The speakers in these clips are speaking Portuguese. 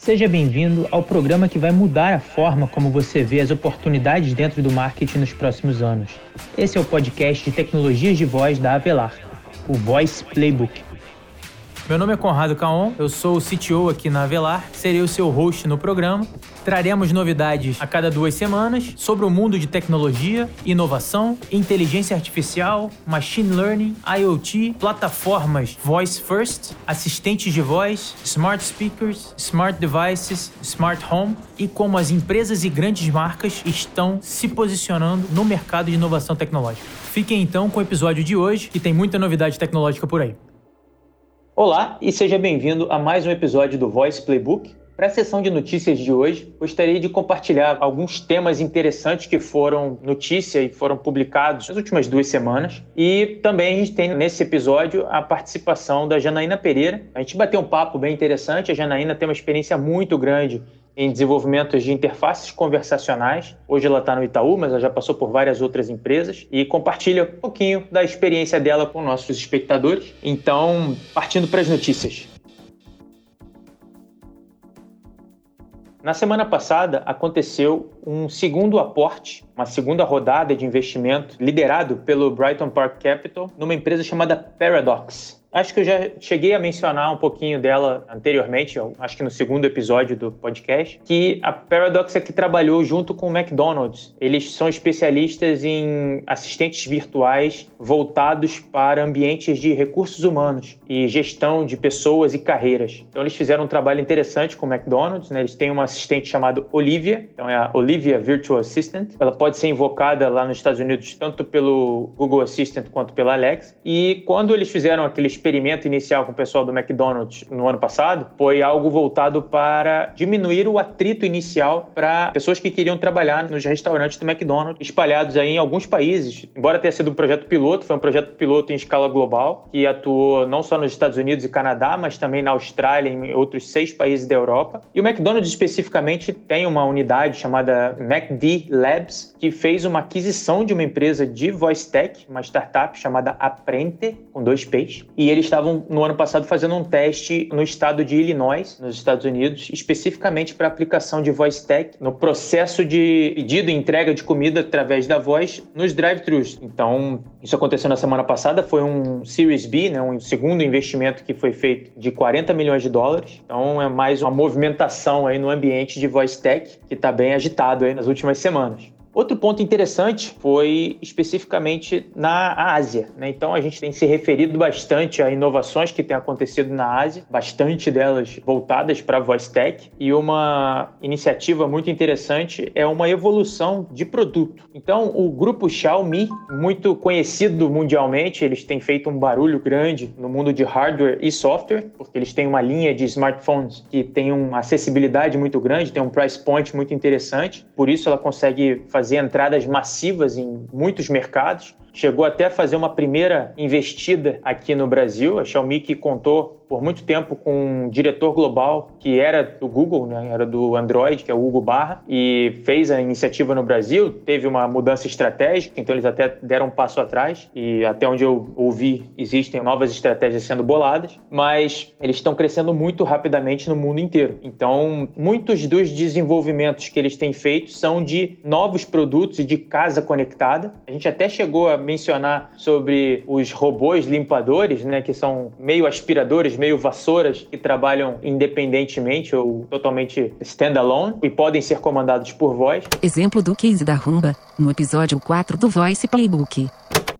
Seja bem-vindo ao programa que vai mudar a forma como você vê as oportunidades dentro do marketing nos próximos anos. Esse é o podcast de tecnologias de voz da Avelar, o Voice Playbook. Meu nome é Conrado Caon, eu sou o CTO aqui na Avelar, serei o seu host no programa. Traremos novidades a cada duas semanas sobre o mundo de tecnologia, inovação, inteligência artificial, machine learning, IoT, plataformas voice first, assistentes de voz, smart speakers, smart devices, smart home e como as empresas e grandes marcas estão se posicionando no mercado de inovação tecnológica. Fiquem então com o episódio de hoje, que tem muita novidade tecnológica por aí. Olá e seja bem-vindo a mais um episódio do Voice Playbook. Para a sessão de notícias de hoje, gostaria de compartilhar alguns temas interessantes que foram notícia e foram publicados nas últimas duas semanas. E também a gente tem nesse episódio a participação da Janaína Pereira. A gente bateu um papo bem interessante. A Janaína tem uma experiência muito grande em desenvolvimento de interfaces conversacionais. Hoje ela está no Itaú, mas ela já passou por várias outras empresas e compartilha um pouquinho da experiência dela com nossos espectadores. Então, partindo para as notícias. Na semana passada aconteceu um segundo aporte, uma segunda rodada de investimento liderado pelo Brighton Park Capital numa empresa chamada Paradox. Acho que eu já cheguei a mencionar um pouquinho dela anteriormente, acho que no segundo episódio do podcast, que a Paradox é que trabalhou junto com o McDonald's. Eles são especialistas em assistentes virtuais voltados para ambientes de recursos humanos e gestão de pessoas e carreiras. Então eles fizeram um trabalho interessante com o McDonald's, né? Eles têm uma assistente chamada Olivia, então é a Olivia Virtual Assistant. Ela pode ser invocada lá nos Estados Unidos tanto pelo Google Assistant quanto pela Alexa. E quando eles fizeram aqueles experimento inicial com o pessoal do McDonald's no ano passado foi algo voltado para diminuir o atrito inicial para pessoas que queriam trabalhar nos restaurantes do McDonald's, espalhados aí em alguns países. Embora tenha sido um projeto piloto, foi um projeto piloto em escala global, que atuou não só nos Estados Unidos e Canadá, mas também na Austrália e em outros seis países da Europa. E o McDonald's especificamente tem uma unidade chamada MacD Labs, que fez uma aquisição de uma empresa de voice tech, uma startup chamada Aprente, com dois P's, e eles estavam no ano passado fazendo um teste no estado de Illinois, nos Estados Unidos, especificamente para aplicação de voice tech no processo de pedido e entrega de comida através da voz nos drive-thrus. Então, isso aconteceu na semana passada, foi um Series B, né, um segundo investimento que foi feito de 40 milhões de dólares. Então, é mais uma movimentação aí no ambiente de voice tech que está bem agitado aí nas últimas semanas. Outro ponto interessante foi especificamente na Ásia. Né? Então, a gente tem se referido bastante a inovações que têm acontecido na Ásia, bastante delas voltadas para a voice tech. E uma iniciativa muito interessante é uma evolução de produto. Então, o grupo Xiaomi, muito conhecido mundialmente, eles têm feito um barulho grande no mundo de hardware e software, porque eles têm uma linha de smartphones que tem uma acessibilidade muito grande, tem um price point muito interessante. Por isso, ela consegue fazer fazer entradas massivas em muitos mercados. Chegou até a fazer uma primeira investida aqui no Brasil. A Xiaomi que contou por muito tempo com um diretor global que era do Google, né? era do Android, que é o Hugo Barra, e fez a iniciativa no Brasil. Teve uma mudança estratégica, então eles até deram um passo atrás. E até onde eu ouvi, existem novas estratégias sendo boladas, mas eles estão crescendo muito rapidamente no mundo inteiro. Então, muitos dos desenvolvimentos que eles têm feito são de novos produtos e de casa conectada. A gente até chegou a mencionar sobre os robôs limpadores, né, que são meio aspiradores, meio vassouras, que trabalham independentemente ou totalmente standalone e podem ser comandados por voz. Exemplo do case da Rumba, no episódio 4 do Voice Playbook.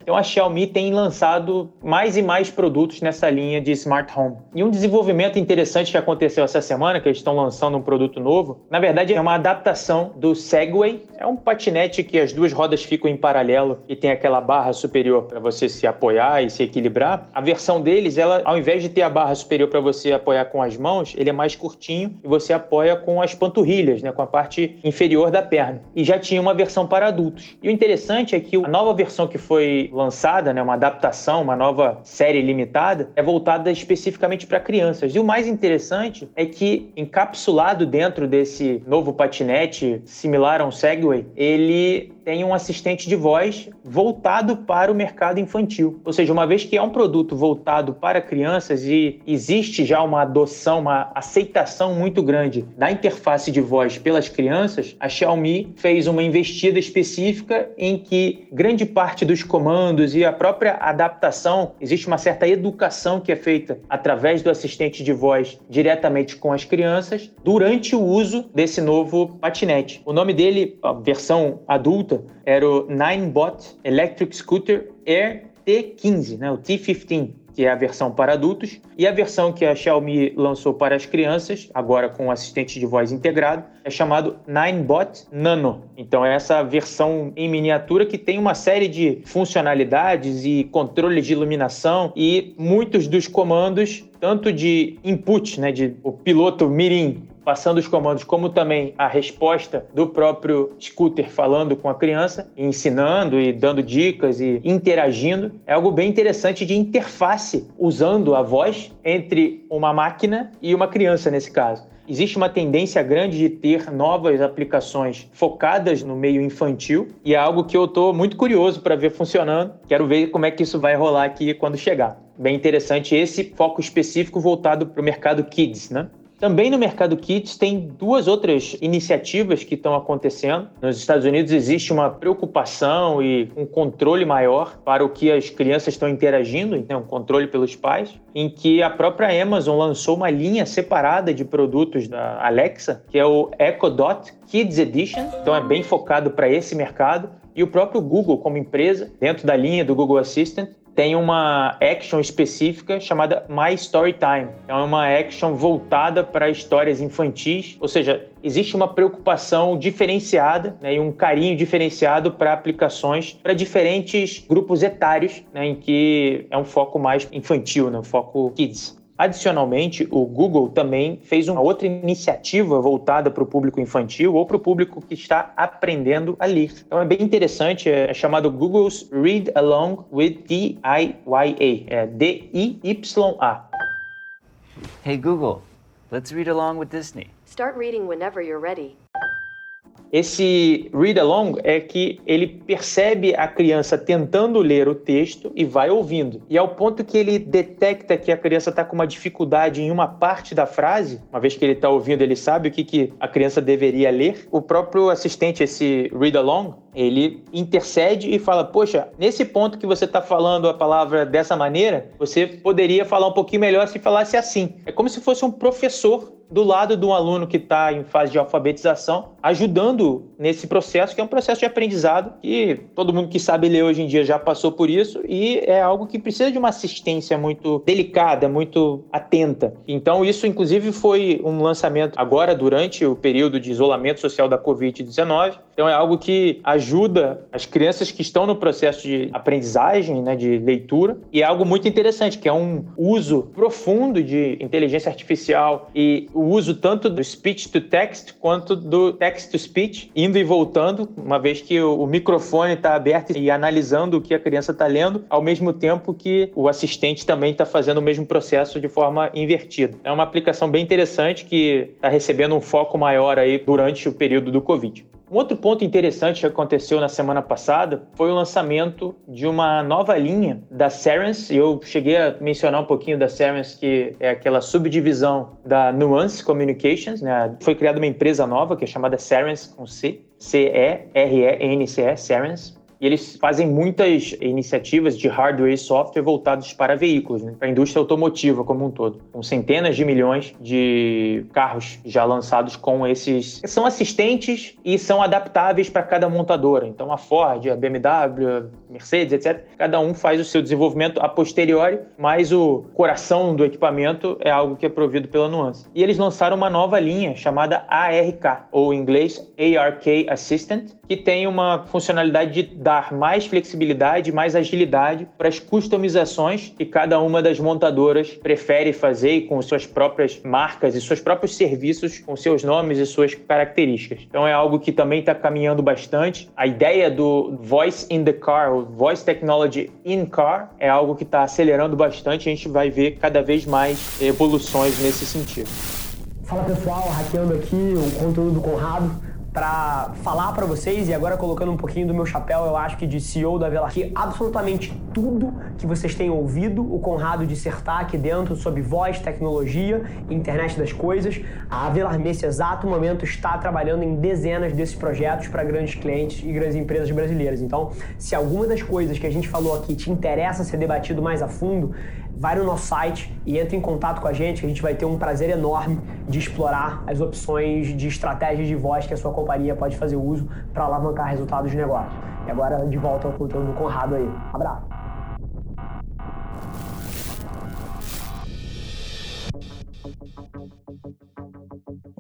Então a Xiaomi tem lançado mais e mais produtos nessa linha de smart home. E um desenvolvimento interessante que aconteceu essa semana, que eles estão lançando um produto novo, na verdade é uma adaptação do Segway. É um patinete que as duas rodas ficam em paralelo e tem aquela barra superior para você se apoiar e se equilibrar. A versão deles, ela ao invés de ter a barra superior para você apoiar com as mãos, ele é mais curtinho e você apoia com as panturrilhas, né, com a parte inferior da perna. E já tinha uma versão para adultos. E o interessante é que a nova versão que foi lançada, né, uma adaptação, uma nova série limitada, é voltada especificamente para crianças. E o mais interessante é que, encapsulado dentro desse novo patinete, similar a um Segway, ele tem um assistente de voz voltado para o mercado infantil. Ou seja, uma vez que é um produto voltado para crianças e existe já uma adoção, uma aceitação muito grande da interface de voz pelas crianças, a Xiaomi fez uma investida específica em que grande parte dos comandos e a própria adaptação, existe uma certa educação que é feita através do assistente de voz diretamente com as crianças durante o uso desse novo patinete. O nome dele, a versão adulta, era o Ninebot Electric Scooter Air T15, né, o T15 que é a versão para adultos, e a versão que a Xiaomi lançou para as crianças, agora com assistente de voz integrado, é chamado Ninebot Nano. Então é essa versão em miniatura que tem uma série de funcionalidades e controle de iluminação e muitos dos comandos, tanto de input, né, de o piloto mirim passando os comandos, como também a resposta do próprio scooter falando com a criança, ensinando e dando dicas e interagindo. É algo bem interessante de interface usando a voz entre uma máquina e uma criança nesse caso. Existe uma tendência grande de ter novas aplicações focadas no meio infantil e é algo que eu estou muito curioso para ver funcionando. Quero ver como é que isso vai rolar aqui quando chegar. Bem interessante esse foco específico voltado para o mercado kids, né? Também no mercado kits tem duas outras iniciativas que estão acontecendo. Nos Estados Unidos existe uma preocupação e um controle maior para o que as crianças estão interagindo, então um controle pelos pais, em que a própria Amazon lançou uma linha separada de produtos da Alexa, que é o Echo Dot Kids Edition. Então é bem focado para esse mercado e o próprio Google como empresa, dentro da linha do Google Assistant, tem uma action específica chamada My Story Time. É uma action voltada para histórias infantis, ou seja, existe uma preocupação diferenciada né, e um carinho diferenciado para aplicações para diferentes grupos etários, né, em que é um foco mais infantil, né, um foco kids. Adicionalmente, o Google também fez uma outra iniciativa voltada para o público infantil ou para o público que está aprendendo a ler. Então é bem interessante, é chamado Google's Read Along with D-I-Y-A, é D-I-Y-A. Hey Google, let's read along with Disney. Start reading whenever you're ready. Esse read along é que ele percebe a criança tentando ler o texto e vai ouvindo. E ao ponto que ele detecta que a criança está com uma dificuldade em uma parte da frase, uma vez que ele está ouvindo, ele sabe o que, que a criança deveria ler. O próprio assistente, esse read along, ele intercede e fala: Poxa, nesse ponto que você está falando a palavra dessa maneira, você poderia falar um pouquinho melhor se falasse assim. É como se fosse um professor do lado de um aluno que está em fase de alfabetização, ajudando nesse processo, que é um processo de aprendizado que todo mundo que sabe ler hoje em dia já passou por isso e é algo que precisa de uma assistência muito delicada, muito atenta. Então, isso, inclusive, foi um lançamento agora durante o período de isolamento social da Covid-19. Então, é algo que ajuda as crianças que estão no processo de aprendizagem, né, de leitura, e é algo muito interessante, que é um uso profundo de inteligência artificial e o uso tanto do speech to text quanto do text to speech, indo e voltando, uma vez que o, microfone está aberto e analisando o que a criança está lendo, ao mesmo tempo que o assistente também está fazendo o mesmo processo de forma invertida. É uma aplicação bem interessante que está recebendo um foco maior aí durante o período do Covid. Um outro ponto interessante que aconteceu na semana passada foi o lançamento de uma nova linha da Cerence. Eu cheguei a mencionar um pouquinho da Cerence, que é aquela subdivisão da Nuance Communications. Né? Foi criada uma empresa nova que é chamada Cerence com C, C-E-R-E-N-C-E, Cerence e eles fazem muitas iniciativas de hardware e software voltados para veículos, né? para a indústria automotiva como um todo, com centenas de milhões de carros já lançados com esses. São assistentes e são adaptáveis para cada montadora. Então a Ford, a BMW, Mercedes, etc., cada um faz o seu desenvolvimento a posteriori, mas o coração do equipamento é algo que é provido pela Nuance. E eles lançaram uma nova linha chamada ARK, ou em inglês ARK Assistant, que tem uma funcionalidade de dar mais flexibilidade, mais agilidade para as customizações que cada uma das montadoras prefere fazer com suas próprias marcas e seus próprios serviços com seus nomes e suas características. Então é algo que também está caminhando bastante. A ideia do Voice in the Car, Voice Technology in Car, é algo que está acelerando bastante. A gente vai ver cada vez mais evoluções nesse sentido. Fala pessoal, hackeando aqui o conteúdo do Conrado para falar para vocês e agora colocando um pouquinho do meu chapéu, eu acho que de CEO da Velar, que absolutamente tudo que vocês têm ouvido o Conrado dissertar aqui dentro sobre voz, tecnologia, internet das coisas, a Velar nesse exato momento está trabalhando em dezenas desses projetos para grandes clientes e grandes empresas brasileiras. Então, se alguma das coisas que a gente falou aqui te interessa ser debatido mais a fundo, vai no nosso site e entre em contato com a gente, que a gente vai ter um prazer enorme de explorar as opções de estratégias de voz que a sua companhia pode fazer uso para alavancar resultados de negócio. E agora, de volta ao conteúdo do Conrado aí. Abraço!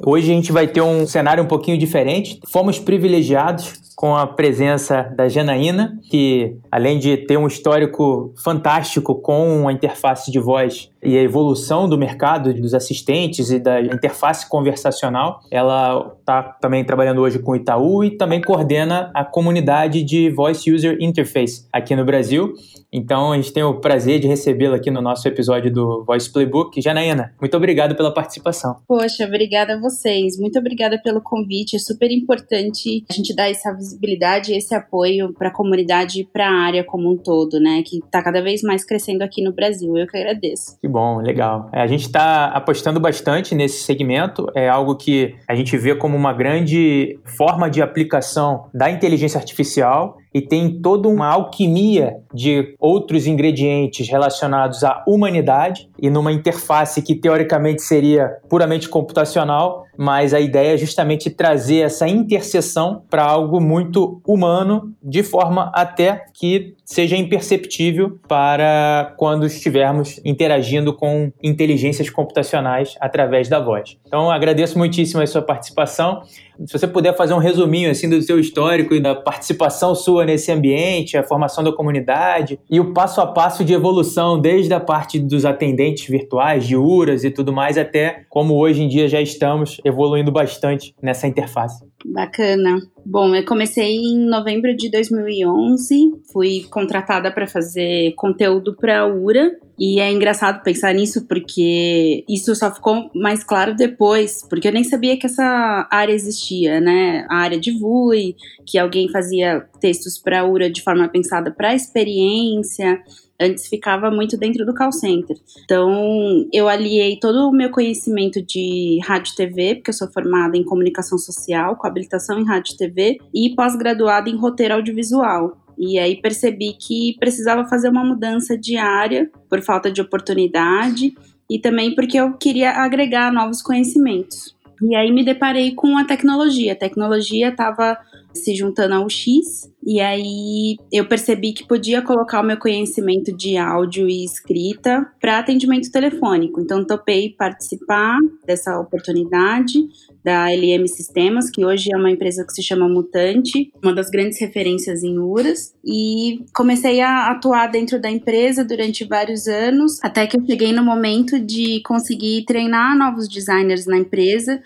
Hoje a gente vai ter um cenário um pouquinho diferente. Fomos privilegiados com a presença da Janaína, que além de ter um histórico fantástico com a interface de voz e a evolução do mercado dos assistentes e da interface conversacional, ela está também trabalhando hoje com o Itaú e também coordena a comunidade de Voice User Interface aqui no Brasil. Então a gente tem o prazer de recebê-la aqui no nosso episódio do Voice Playbook. Janaína, muito obrigado pela participação. Poxa, obrigada a vocês. Muito obrigada pelo convite. É super importante a gente dar essa visibilidade e esse apoio para a comunidade e para a área como um todo, né? Que está cada vez mais crescendo aqui no Brasil. Eu que agradeço. Que bom, legal. É, a gente está apostando bastante nesse segmento. É algo que a gente vê como uma grande forma de aplicação da inteligência artificial e tem toda uma alquimia de outros ingredientes relacionados à humanidade e numa interface que teoricamente seria puramente computacional, mas a ideia é justamente trazer essa interseção para algo muito humano, de forma até que seja imperceptível para quando estivermos interagindo com inteligências computacionais através da voz. Então, agradeço muitíssimo a sua participação. Se você puder fazer um resuminho assim do seu histórico e da participação sua nesse ambiente, a formação da comunidade e o passo a passo de evolução desde a parte dos atendentes virtuais, de URAS e tudo mais, até como hoje em dia já estamos evoluindo bastante nessa interface. Bacana. Bom, eu comecei em novembro de 2011, fui contratada para fazer conteúdo para a URA, e é engraçado pensar nisso porque isso só ficou mais claro depois, porque eu nem sabia que essa área existia, né? A área de VUI, que alguém fazia textos para a URA de forma pensada para a experiência, Antes ficava muito dentro do call center. Então, eu aliei todo o meu conhecimento de rádio e TV, porque eu sou formada em comunicação social, com habilitação em rádio e TV, e pós-graduada em roteiro audiovisual. E aí percebi que precisava fazer uma mudança de área por falta de oportunidade e também porque eu queria agregar novos conhecimentos. E aí me deparei com a tecnologia. A tecnologia estava se juntando ao X, e aí eu percebi que podia colocar o meu conhecimento de áudio e escrita para atendimento telefônico. Então topei participar dessa oportunidade da LM Sistemas, que hoje é uma empresa que se chama Mutante, uma das grandes referências em URAS, e comecei a atuar dentro da empresa durante vários anos, até que eu cheguei no momento de conseguir treinar novos designers na empresa,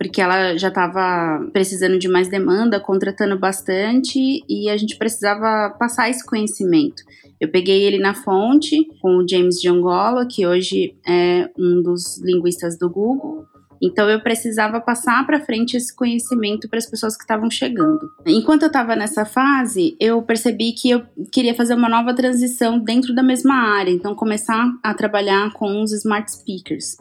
porque ela já estava precisando de mais demanda, contratando bastante e a gente precisava passar esse conhecimento. Eu peguei ele na fonte com o James Giangola, que hoje é um dos linguistas do Google. Então eu precisava passar para frente esse conhecimento para as pessoas que estavam chegando. Enquanto eu estava nessa fase, eu percebi que eu queria fazer uma nova transição dentro da mesma área, então começar a trabalhar com os smart speakers.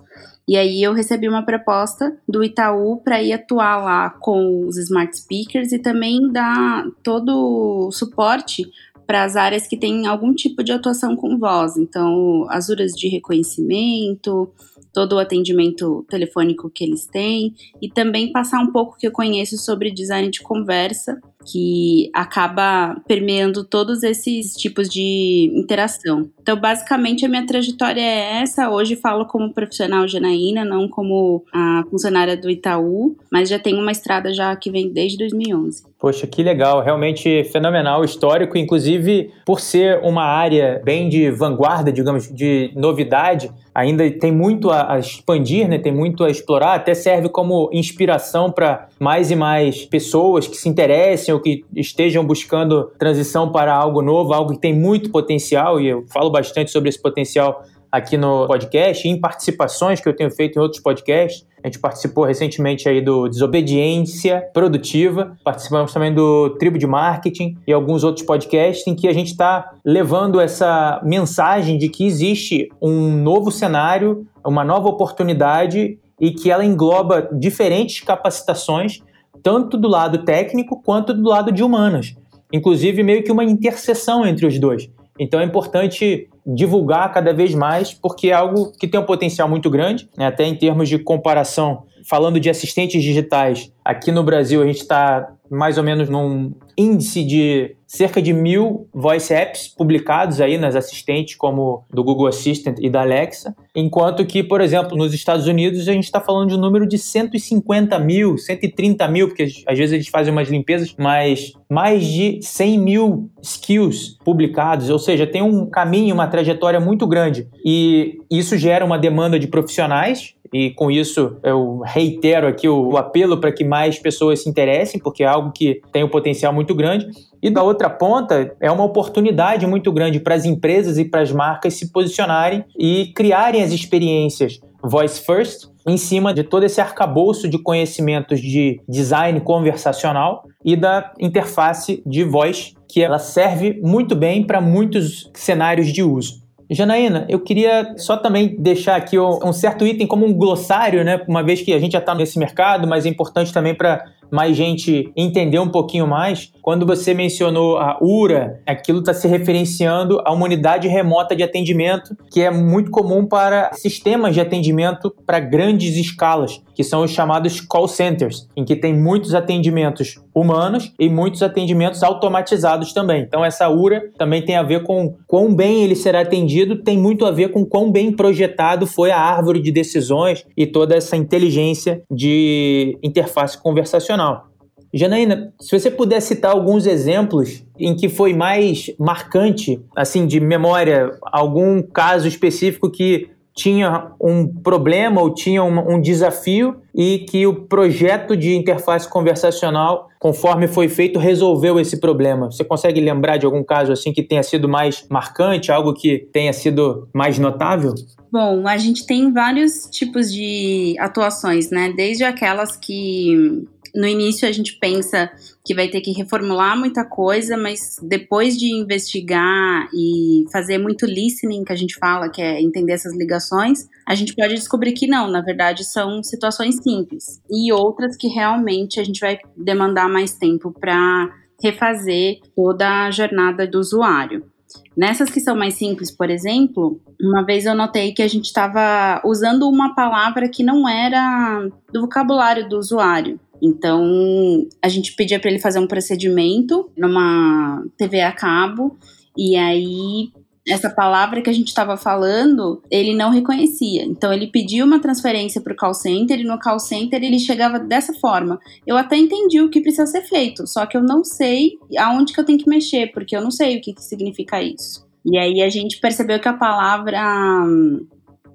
E aí eu recebi uma proposta do Itaú para ir atuar lá com os smart speakers e também dar todo o suporte para as áreas que têm algum tipo de atuação com voz. Então, as URAs de reconhecimento, todo o atendimento telefônico que eles têm e também passar um pouco que eu conheço sobre design de conversa, que acaba permeando todos esses tipos de interação. Então, basicamente, a minha trajetória é essa. Hoje falo como profissional Janaína, não como a funcionária do Itaú, mas já tenho uma estrada já que vem desde 2011. Poxa, que legal, realmente fenomenal, histórico, inclusive por ser uma área bem de vanguarda, digamos, de novidade, ainda tem muito a, expandir, né? tem muito a explorar, até serve como inspiração para mais e mais pessoas que se interessem ou que estejam buscando transição para algo novo, algo que tem muito potencial, e eu falo bastante sobre esse potencial aqui no podcast, em participações que eu tenho feito em outros podcasts. A gente participou recentemente aí do Desobediência Produtiva, participamos também do Tribo de Marketing e alguns outros podcasts em que a gente está levando essa mensagem de que existe um novo cenário, uma nova oportunidade e que ela engloba diferentes capacitações, tanto do lado técnico quanto do lado de humanas. Inclusive, meio que uma interseção entre os dois. Então é importante divulgar cada vez mais, porque é algo que tem um potencial muito grande, né? até em termos de comparação. Falando de assistentes digitais, aqui no Brasil a gente está mais ou menos num índice de cerca de mil voice apps publicados aí nas assistentes como do Google Assistant e da Alexa, enquanto que, por exemplo, nos Estados Unidos a gente está falando de um número de 150 mil, 130 mil, porque às vezes eles fazem umas limpezas, mas mais de 100 mil skills publicados, ou seja, tem um caminho, uma trajetória muito grande. E isso gera uma demanda de profissionais e com isso eu reitero aqui o, o apelo para que mais pessoas se interessem, porque é algo que tem um potencial muito grande. E da outra ponta, é uma oportunidade muito grande para as empresas e para as marcas se posicionarem e criarem as experiências voice first em cima de todo esse arcabouço de conhecimentos de design conversacional e da interface de voz, que ela serve muito bem para muitos cenários de uso. Janaína, eu queria só também deixar aqui um certo item como um glossário, né? Uma vez que a gente já está nesse mercado, mas é importante também para mais gente entender um pouquinho mais, quando você mencionou a URA, aquilo está se referenciando a uma unidade remota de atendimento, que é muito comum para sistemas de atendimento para grandes escalas, que são os chamados call centers, em que tem muitos atendimentos humanos e muitos atendimentos automatizados também. Então, essa URA também tem a ver com quão bem ele será atendido, tem muito a ver com quão bem projetado foi a árvore de decisões e toda essa inteligência de interface conversacional Janaína, se você puder citar alguns exemplos em que foi mais marcante, assim, de memória, algum caso específico que tinha um problema ou tinha um, um, desafio e que o projeto de interface conversacional, conforme foi feito, resolveu esse problema. Você consegue lembrar de algum caso assim que tenha sido mais marcante, algo que tenha sido mais notável? Bom, a gente tem vários tipos de atuações, né? Desde aquelas que no início a gente pensa que vai ter que reformular muita coisa, mas depois de investigar e fazer muito listening, que a gente fala, que é entender essas ligações, a gente pode descobrir que não, na verdade são situações simples. E outras que realmente a gente vai demandar mais tempo para refazer toda a jornada do usuário. Nessas que são mais simples, por exemplo, uma vez eu notei que a gente estava usando uma palavra que não era do vocabulário do usuário. Então, a gente pedia para ele fazer um procedimento numa TV a cabo, e aí essa palavra que a gente estava falando, ele não reconhecia. Então ele pediu uma transferência para o call center e no call center ele chegava dessa forma. Eu até entendi o que precisa ser feito, só que eu não sei aonde que eu tenho que mexer, porque eu não sei o que, que significa isso. E aí a gente percebeu que a palavra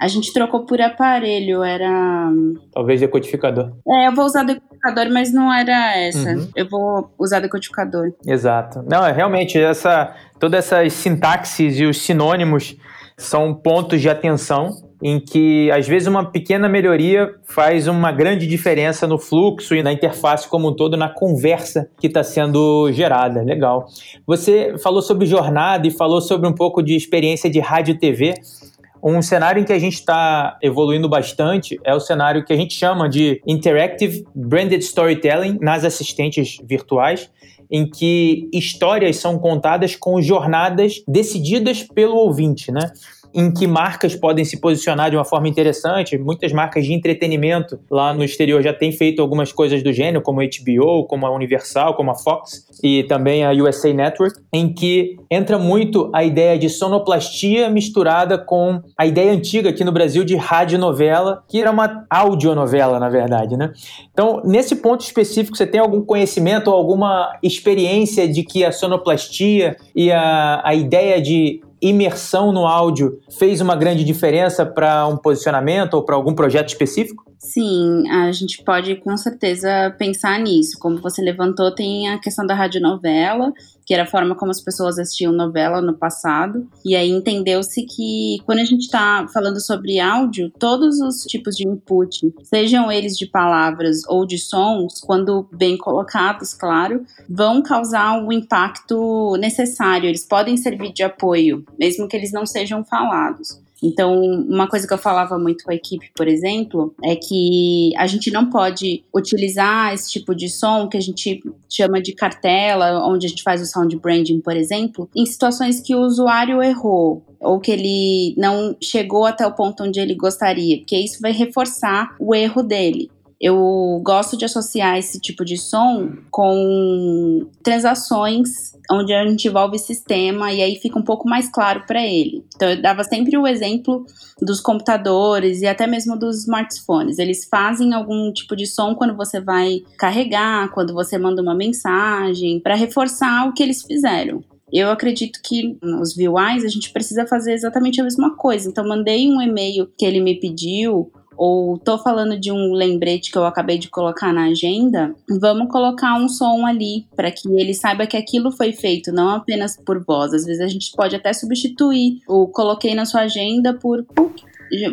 a gente trocou por aparelho, era. Talvez decodificador. É, eu vou usar decodificador, mas não era essa. Uhum. Eu vou usar decodificador. Exato. Não, é realmente essa todas essas sintaxes e os sinônimos são pontos de atenção em que às vezes uma pequena melhoria faz uma grande diferença no fluxo e na interface como um todo, na conversa que está sendo gerada. Legal. Você falou sobre jornada e falou sobre um pouco de experiência de rádio e TV. Um cenário em que a gente está evoluindo bastante é o cenário que a gente chama de Interactive Branded Storytelling nas assistentes virtuais, em que histórias são contadas com jornadas decididas pelo ouvinte, né? Em que marcas podem se posicionar de uma forma interessante. Muitas marcas de entretenimento lá no exterior já têm feito algumas coisas do gênero, como a HBO, como a Universal, como a Fox e também a USA Network, em que entra muito a ideia de sonoplastia misturada com a ideia antiga aqui no Brasil de radionovela, que era uma audionovela, na verdade, né? Então, nesse ponto específico, você tem algum conhecimento ou alguma experiência de que a sonoplastia e a, a ideia de imersão no áudio fez uma grande diferença para um posicionamento ou para algum projeto específico? Sim, a gente pode com certeza pensar nisso. Como você levantou, tem a questão da radionovela, que era a forma como as pessoas assistiam novela no passado. E aí entendeu-se que quando a gente está falando sobre áudio, todos os tipos de input, sejam eles de palavras ou de sons, quando bem colocados, claro, vão causar o um impacto necessário. Eles podem servir de apoio, mesmo que eles não sejam falados. Então, uma coisa que eu falava muito com a equipe, por exemplo, é que a gente não pode utilizar esse tipo de som que a gente chama de cartela, onde a gente faz o sound branding, por exemplo, em situações que o usuário errou ou que ele não chegou até o ponto onde ele gostaria, porque isso vai reforçar o erro dele. Eu gosto de associar esse tipo de som com transações onde a gente envolve sistema e aí fica um pouco mais claro para ele. Então eu dava sempre o exemplo dos computadores e até mesmo dos smartphones. Eles fazem algum tipo de som quando você vai carregar, quando você manda uma mensagem, para reforçar o que eles fizeram. Eu acredito que nos VUIs a gente precisa fazer exatamente a mesma coisa. Então, mandei um e-mail que ele me pediu, ou tô falando de um lembrete que eu acabei de colocar na agenda, vamos colocar um som ali para que ele saiba que aquilo foi feito, não apenas por voz. Às vezes a gente pode até substituir o coloquei na sua agenda por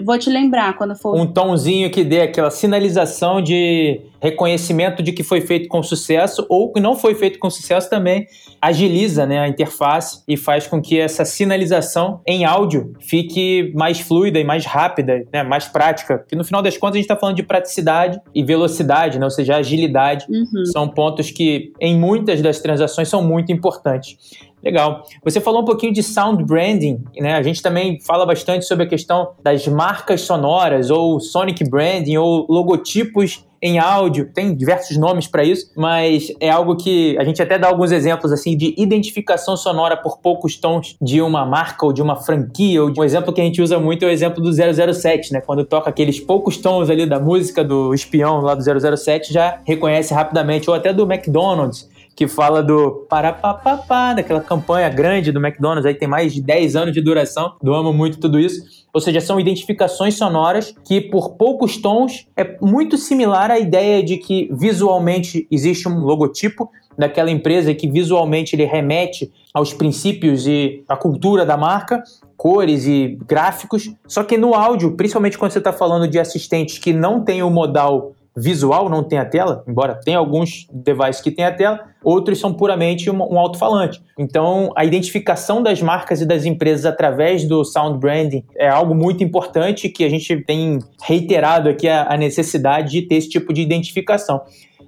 Vou te lembrar quando for. Um tomzinho que dê aquela sinalização de reconhecimento de que foi feito com sucesso ou que não foi feito com sucesso também agiliza né, a interface e faz com que essa sinalização em áudio fique mais fluida e mais rápida, né, mais prática. Porque no final das contas a gente está falando de praticidade e velocidade, né, ou seja, agilidade. Uhum. São pontos que em muitas das transações são muito importantes. Legal. Você falou um pouquinho de sound branding, né? A gente também fala bastante sobre a questão das marcas sonoras ou sonic branding ou logotipos em áudio, tem diversos nomes para isso, mas é algo que a gente até dá alguns exemplos assim de identificação sonora por poucos tons de uma marca ou de uma franquia. Ou de... Um exemplo que a gente usa muito é o exemplo do 007, né? Quando toca aqueles poucos tons ali da música do espião lá do 007, já reconhece rapidamente, ou até do McDonald's que fala do parapapapá, daquela campanha grande do McDonald's, aí tem mais de 10 anos de duração, do amo muito tudo isso. Ou seja, são identificações sonoras que, por poucos tons, é muito similar à ideia de que visualmente existe um logotipo daquela empresa que visualmente ele remete aos princípios e à cultura da marca, cores e gráficos. Só que no áudio, principalmente quando você está falando de assistentes que não tem o modal visual, não tem a tela, embora tenha alguns devices que tem a tela, outros são puramente um, um alto-falante. Então, a identificação das marcas e das empresas através do sound branding é algo muito importante que a gente tem reiterado aqui a, a necessidade de ter esse tipo de identificação.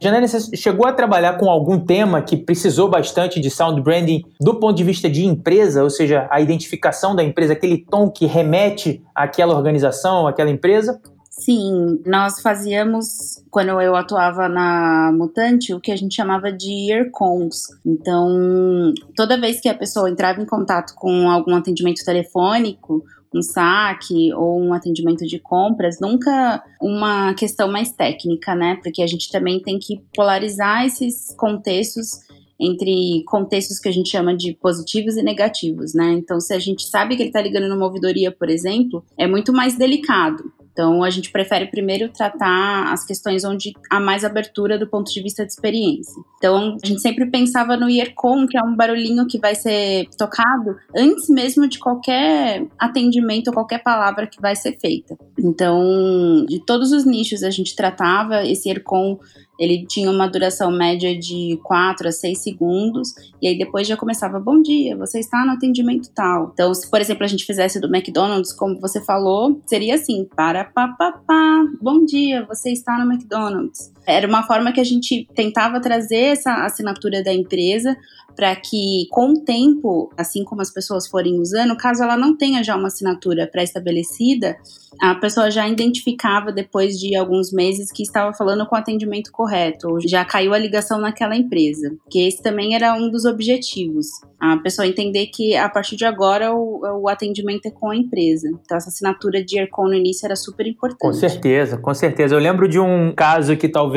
Janine, você chegou a trabalhar com algum tema que precisou bastante de sound branding do ponto de vista de empresa, ou seja, a identificação da empresa, aquele tom que remete àquela organização, àquela empresa? Sim, nós fazíamos, quando eu atuava na Mutante, o que a gente chamava de earcons. Então, toda vez que a pessoa entrava em contato com algum atendimento telefônico, um saque ou um atendimento de compras, nunca uma questão mais técnica, né? Porque a gente também tem que polarizar esses contextos entre contextos que a gente chama de positivos e negativos, né? Então, se a gente sabe que ele está ligando numa ouvidoria, por exemplo, é muito mais delicado. Então, a gente prefere primeiro tratar as questões onde há mais abertura do ponto de vista de experiência. Então, a gente sempre pensava no earcom, que é um barulhinho que vai ser tocado antes mesmo de qualquer atendimento ou qualquer palavra que vai ser feita. Então, de todos os nichos a gente tratava esse earcom ele tinha uma duração média de 4 a 6 segundos, e aí depois já começava: Bom dia, você está no atendimento tal. Então, se por exemplo a gente fizesse do McDonald's, como você falou, seria assim: Para papapá, bom dia, você está no McDonald's. Era uma forma que a gente tentava trazer essa assinatura da empresa para que, com o tempo, assim como as pessoas forem usando, caso ela não tenha já uma assinatura pré-estabelecida, a pessoa já identificava depois de alguns meses que estava falando com o atendimento correto, ou já caiu a ligação naquela empresa, que esse também era um dos objetivos. A pessoa entender que a partir de agora o, o atendimento é com a empresa. Então essa assinatura de ERCON no início era super importante. Com certeza, com certeza. Eu lembro de um caso que talvez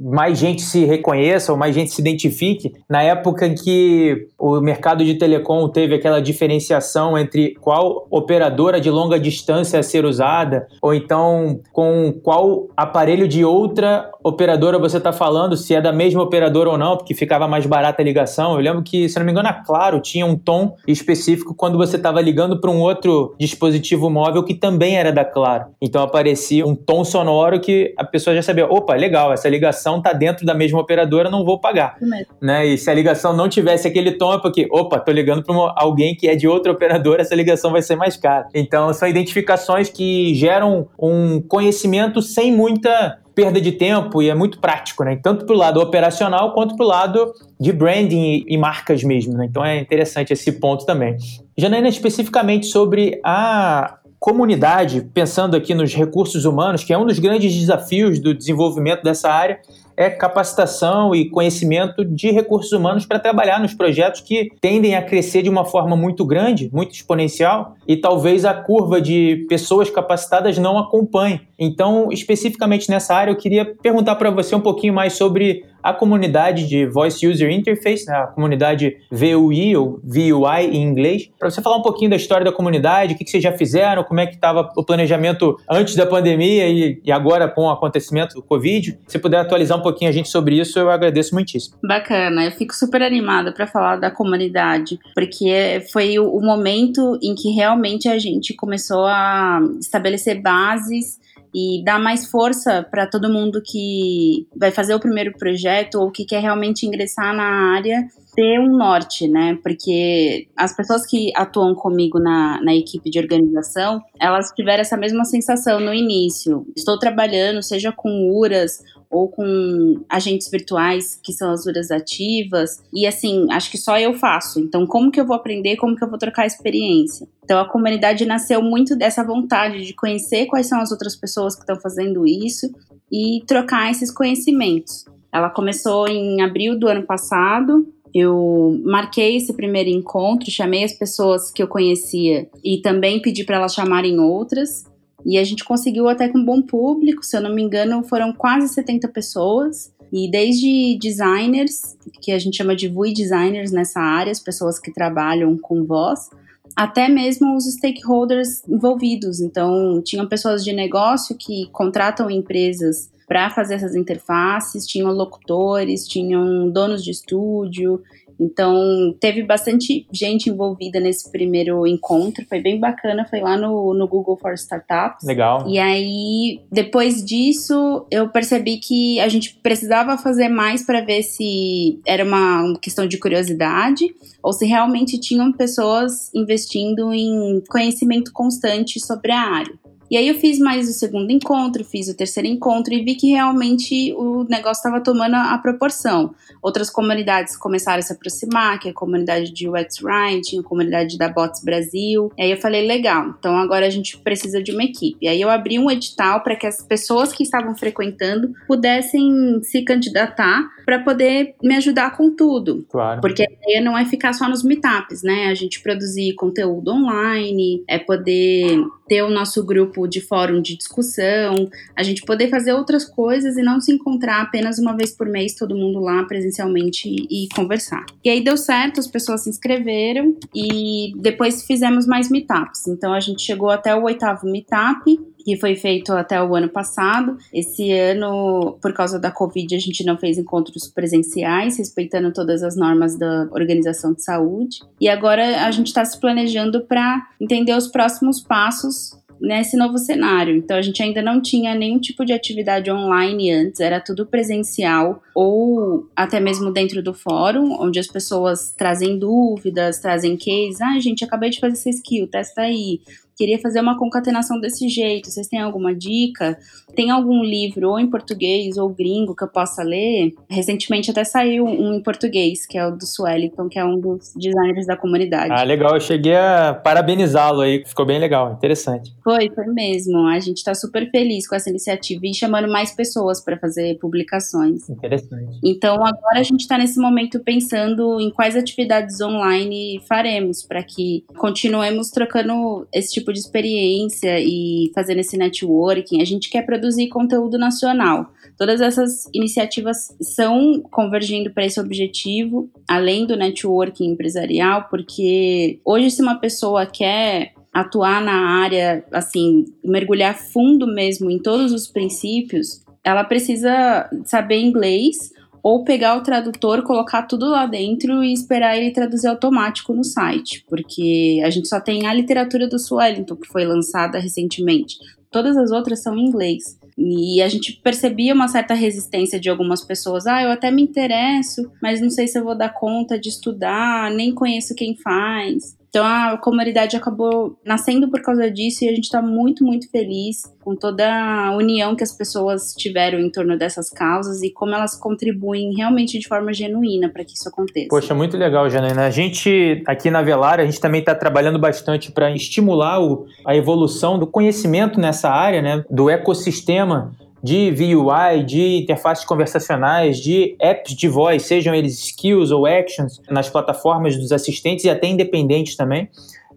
mais gente se reconheça ou mais gente se identifique, na época em que o mercado de telecom teve aquela diferenciação entre qual operadora de longa distância a ser usada, ou então com qual aparelho de outra operadora você está falando, se é da mesma operadora ou não, porque ficava mais barata a ligação. Eu lembro que, se não me engano, a Claro tinha um tom específico quando você estava ligando para um outro dispositivo móvel que também era da Claro. Então aparecia um tom sonoro que a pessoa já sabia, opa, legal, essa ligação está dentro da mesma operadora, não vou pagar. Né? E se a ligação não tivesse aquele tom, é porque, opa, tô ligando para alguém que é de outra operadora, essa ligação vai ser mais cara. Então são identificações que geram um conhecimento sem muita perda de tempo e é muito prático, né? Tanto para o lado operacional quanto para o lado de branding e, marcas mesmo, né? Então é interessante esse ponto também. Janaína, especificamente sobre a comunidade, pensando aqui nos recursos humanos, que é um dos grandes desafios do desenvolvimento dessa área, é capacitação e conhecimento de recursos humanos para trabalhar nos projetos que tendem a crescer de uma forma muito grande, muito exponencial, e talvez a curva de pessoas capacitadas não acompanhe. Então, especificamente nessa área, eu queria perguntar para você um pouquinho mais sobre a comunidade de Voice User Interface, né, a comunidade VUI ou VUI em inglês, para você falar um pouquinho da história da comunidade, o que, que vocês já fizeram, como é que estava o planejamento antes da pandemia e, e, agora com o acontecimento do Covid. Se puder atualizar um pouquinho a gente sobre isso, eu agradeço muitíssimo. Bacana, eu fico super animada para falar da comunidade, porque foi o momento em que realmente a gente começou a estabelecer bases e dar mais força para todo mundo que vai fazer o primeiro projeto ou que quer realmente ingressar na área ter um norte, né? Porque as pessoas que atuam comigo na, na equipe de organização, elas tiveram essa mesma sensação no início. Estou trabalhando, seja com URAS ou com agentes virtuais, que são as URAs ativas, e assim, acho que só eu faço. Então, como que eu vou aprender? Como que eu vou trocar experiência? Então, a comunidade nasceu muito dessa vontade de conhecer quais são as outras pessoas que estão fazendo isso e trocar esses conhecimentos. Ela começou em abril do ano passado, eu marquei esse primeiro encontro, chamei as pessoas que eu conhecia e também pedi para elas chamarem outras. E a gente conseguiu até com um bom público, se eu não me engano, foram quase 70 pessoas. E desde designers, que a gente chama de VUI designers nessa área, as pessoas que trabalham com voz, até mesmo os stakeholders envolvidos. Então, tinham pessoas de negócio que contratam empresas para fazer essas interfaces, tinham locutores, tinham donos de estúdio. Então, teve bastante gente envolvida nesse primeiro encontro, foi bem bacana, foi lá no, no Google for Startups. Legal. E aí, depois disso, eu percebi que a gente precisava fazer mais para ver se era uma questão de curiosidade ou se realmente tinham pessoas investindo em conhecimento constante sobre a área. E aí eu fiz mais o segundo encontro, fiz o terceiro encontro e vi que realmente o negócio estava tomando a proporção. Outras comunidades começaram a se aproximar, que é a comunidade de UX Writing, a comunidade da Bots Brasil. E aí eu falei, legal, então agora a gente precisa de uma equipe. E aí eu abri um edital para que as pessoas que estavam frequentando pudessem se candidatar para poder me ajudar com tudo. Claro. Porque a ideia não é ficar só nos meetups, né? A gente produzir conteúdo online, é poder ter o nosso grupo de fórum de discussão, a gente poder fazer outras coisas e não se encontrar apenas uma vez por mês todo mundo lá presencialmente e, conversar. E aí deu certo, as pessoas se inscreveram e depois fizemos mais meetups. Então a gente chegou até o oitavo meetup que foi feito até o ano passado. Esse ano, por causa da Covid, a gente não fez encontros presenciais, respeitando todas as normas da Organização de Saúde. E agora a gente está se planejando para entender os próximos passos nesse novo cenário. Então a gente ainda não tinha nenhum tipo de atividade online antes, era tudo presencial ou até mesmo dentro do fórum, onde as pessoas trazem dúvidas, trazem cases. Ah, gente, acabei de fazer essa skill, testa aí queria fazer uma concatenação desse jeito. Vocês têm alguma dica? Tem algum livro, ou em português ou gringo, que eu possa ler? Recentemente até saiu um em português, que é o do Swellington, que é um dos designers da comunidade. Ah, legal. Eu cheguei a parabenizá-lo aí. Ficou bem legal, interessante. Foi, foi mesmo. A gente está super feliz com essa iniciativa e chamando mais pessoas para fazer publicações. Interessante. Então, agora a gente está nesse momento pensando em quais atividades online faremos para que continuemos trocando esse tipo tipo de experiência e fazendo esse networking. A gente quer produzir conteúdo nacional. Todas essas iniciativas são convergindo para esse objetivo, além do networking empresarial, porque hoje, se uma pessoa quer atuar na área, assim, mergulhar fundo mesmo em todos os princípios, ela precisa saber inglês ou pegar o tradutor, colocar tudo lá dentro e esperar ele traduzir automático no site, porque a gente só tem a literatura do Swellington, que foi lançada recentemente. Todas as outras são em inglês. E a gente percebia uma certa resistência de algumas pessoas. Ah, eu até me interesso, mas não sei se eu vou dar conta de estudar, nem conheço quem faz. Então a comunidade acabou nascendo por causa disso e a gente está muito, muito feliz com toda a união que as pessoas tiveram em torno dessas causas e como elas contribuem realmente de forma genuína para que isso aconteça. Poxa, muito legal, Janaina. A gente aqui na Velar, a gente também está trabalhando bastante para estimular o, a evolução do conhecimento nessa área, né, do ecossistema de VUI, de interfaces conversacionais, de apps de voz, sejam eles skills ou actions, nas plataformas dos assistentes e até independentes também.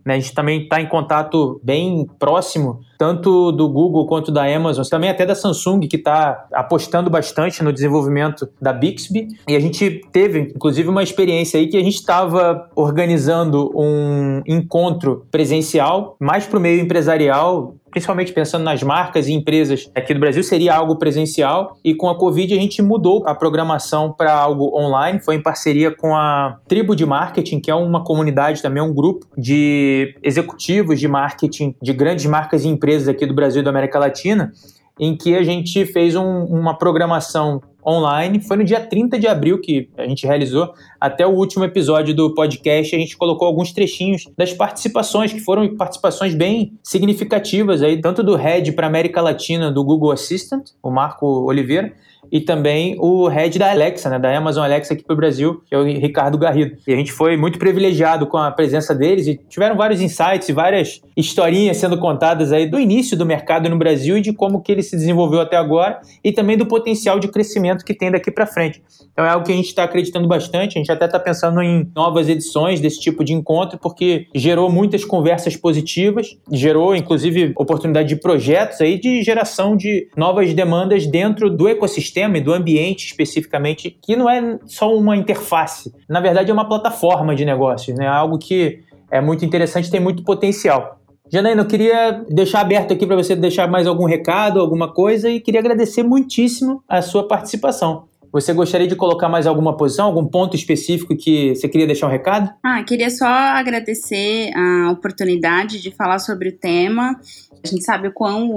Né? A gente também está em contato bem próximo, tanto do Google quanto da Amazon, também até da Samsung, que está apostando bastante no desenvolvimento da Bixby. E a gente teve, inclusive, uma experiência aí que a gente estava organizando um encontro presencial, mais para o meio empresarial, principalmente pensando nas marcas e empresas aqui do Brasil, seria algo presencial. E com a Covid a gente mudou a programação para algo online. Foi em parceria com a Tribo de Marketing, que é uma comunidade também, um grupo de executivos de marketing de grandes marcas e empresas aqui do Brasil e da América Latina, em que a gente fez um, uma programação online. Foi no dia 30 de abril que a gente realizou. Até o último episódio do podcast, a gente colocou alguns trechinhos das participações, que foram participações bem significativas aí, tanto do Head para América Latina do Google Assistant, o Marco Oliveira, e também o head da Alexa, né, da Amazon Alexa aqui para o Brasil, que é o Ricardo Garrido. E a gente foi muito privilegiado com a presença deles e tiveram vários insights e várias historinhas sendo contadas aí do início do mercado no Brasil e de como que ele se desenvolveu até agora e também do potencial de crescimento que tem daqui para frente. Então é algo que a gente está acreditando bastante, a gente até está pensando em novas edições desse tipo de encontro, porque gerou muitas conversas positivas, gerou inclusive oportunidade de projetos aí de geração de novas demandas dentro do ecossistema e do ambiente especificamente, que não é só uma interface, na verdade é uma plataforma de negócios, né? algo que é muito interessante, tem muito potencial. Janaína, eu queria deixar aberto aqui para você deixar mais algum recado, alguma coisa, e queria agradecer muitíssimo a sua participação. Você gostaria de colocar mais alguma posição, algum ponto específico que você queria deixar um recado? Ah, queria só agradecer a oportunidade de falar sobre o tema. A gente sabe o quão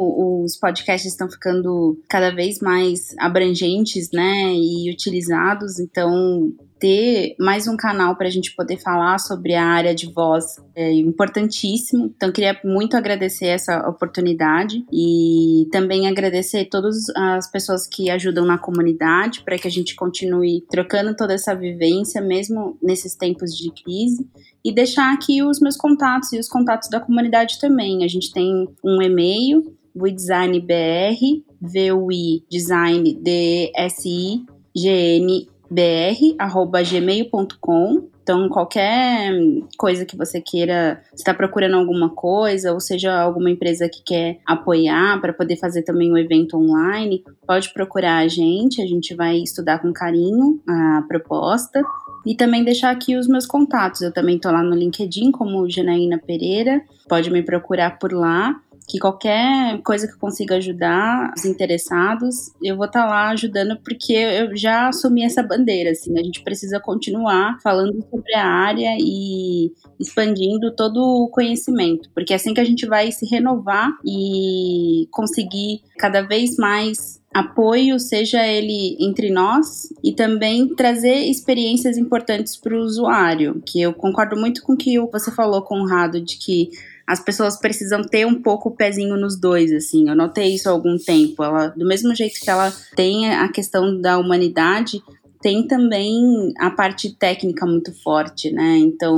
os podcasts estão ficando cada vez mais abrangentes, né, e utilizados. Então, ter mais um canal para a gente poder falar sobre a área de voz é importantíssimo. Então, queria muito agradecer essa oportunidade e também agradecer todas as pessoas que ajudam na comunidade para que a gente continue trocando toda essa vivência, mesmo nesses tempos de crise. E deixar aqui os meus contatos e os contatos da comunidade também. A gente tem um e-mail, WeDesignBR, V-U-I Design D-S-I G-N br@gmail.com. Então, qualquer coisa que você queira, está procurando alguma coisa, ou seja, alguma empresa que quer apoiar para poder fazer também um evento online, pode procurar a gente, a gente vai estudar com carinho a proposta. E também deixar aqui os meus contatos. Eu também estou lá no LinkedIn como Janaína Pereira, pode me procurar por lá que qualquer coisa que eu consiga ajudar os interessados, eu vou estar tá lá ajudando porque eu já assumi essa bandeira, assim, a gente precisa continuar falando sobre a área e expandindo todo o conhecimento, porque é assim que a gente vai se renovar e conseguir cada vez mais apoio, seja ele entre nós, e também trazer experiências importantes para o usuário, que eu concordo muito com o que você falou, Conrado, de que as pessoas precisam ter um pouco o pezinho nos dois, assim. Eu notei isso há algum tempo. Ela, do mesmo jeito que ela tem a questão da humanidade, tem também a parte técnica muito forte, né? Então,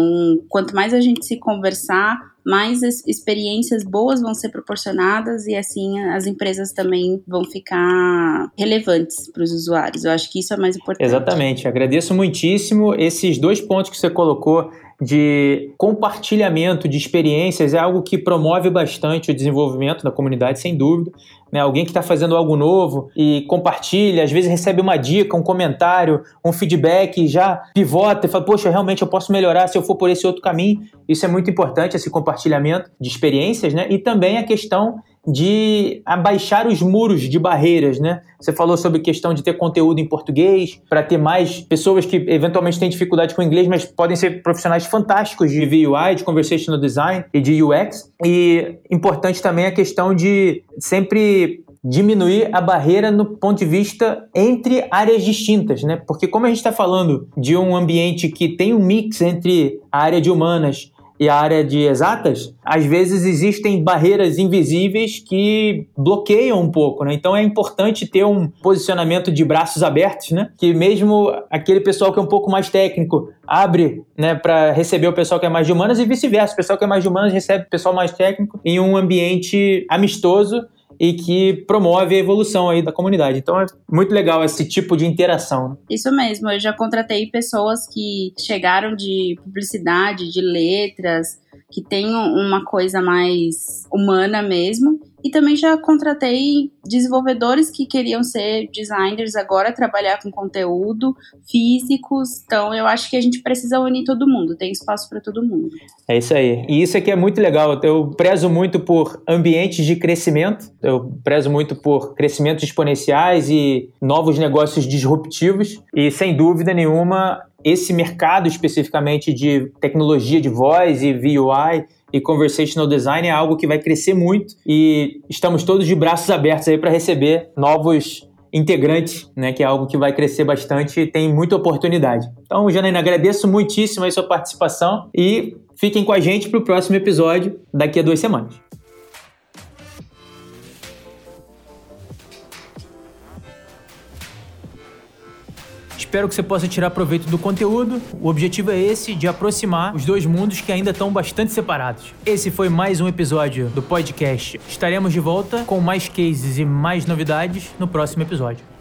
quanto mais a gente se conversar, mais experiências boas vão ser proporcionadas e assim as empresas também vão ficar relevantes para os usuários. Eu acho que isso é mais importante. Exatamente. Agradeço muitíssimo esses dois pontos que você colocou de compartilhamento de experiências é algo que promove bastante o desenvolvimento da comunidade, sem dúvida. Né? Alguém que está fazendo algo novo e compartilha, às vezes recebe uma dica, um comentário, um feedback, e já pivota e fala: Poxa, realmente eu posso melhorar se eu for por esse outro caminho. Isso é muito importante, esse compartilhamento de experiências, né? E também a questão de abaixar os muros de barreiras, né? Você falou sobre questão de ter conteúdo em português, para ter mais pessoas que eventualmente têm dificuldade com inglês, mas podem ser profissionais fantásticos de VUI, de conversational design e de UX. E importante também a questão de sempre diminuir a barreira no ponto de vista entre áreas distintas, né? Porque como a gente está falando de um ambiente que tem um mix entre a área de humanas e a área de exatas, às vezes existem barreiras invisíveis que bloqueiam um pouco, né? Então é importante ter um posicionamento de braços abertos, né? Que mesmo aquele pessoal que é um pouco mais técnico abre, né, para receber o pessoal que é mais de humanas e vice-versa. O pessoal que é mais de humanas recebe o pessoal mais técnico em um ambiente amistoso e que promove a evolução aí da comunidade. Então é muito legal esse tipo de interação. Né? Isso mesmo, eu já contratei pessoas que chegaram de publicidade, de letras, que tenham uma coisa mais humana mesmo e também já contratei desenvolvedores que queriam ser designers agora, trabalhar com conteúdo, físicos. Então, eu acho que a gente precisa unir todo mundo, tem espaço para todo mundo. É isso aí. E isso aqui é muito legal. Eu prezo muito por ambientes de crescimento, eu prezo muito por crescimentos exponenciais e novos negócios disruptivos. E, sem dúvida nenhuma, esse mercado especificamente de tecnologia de voz e VUI e conversational design é algo que vai crescer muito e estamos todos de braços abertos aí para receber novos integrantes, né, que é algo que vai crescer bastante e tem muita oportunidade. Então, Janaína, agradeço muitíssimo a sua participação e fiquem com a gente para o próximo episódio daqui a duas semanas. Espero que você possa tirar proveito do conteúdo. O objetivo é esse, de aproximar os dois mundos que ainda estão bastante separados. Esse foi mais um episódio do podcast. Estaremos de volta com mais cases e mais novidades no próximo episódio.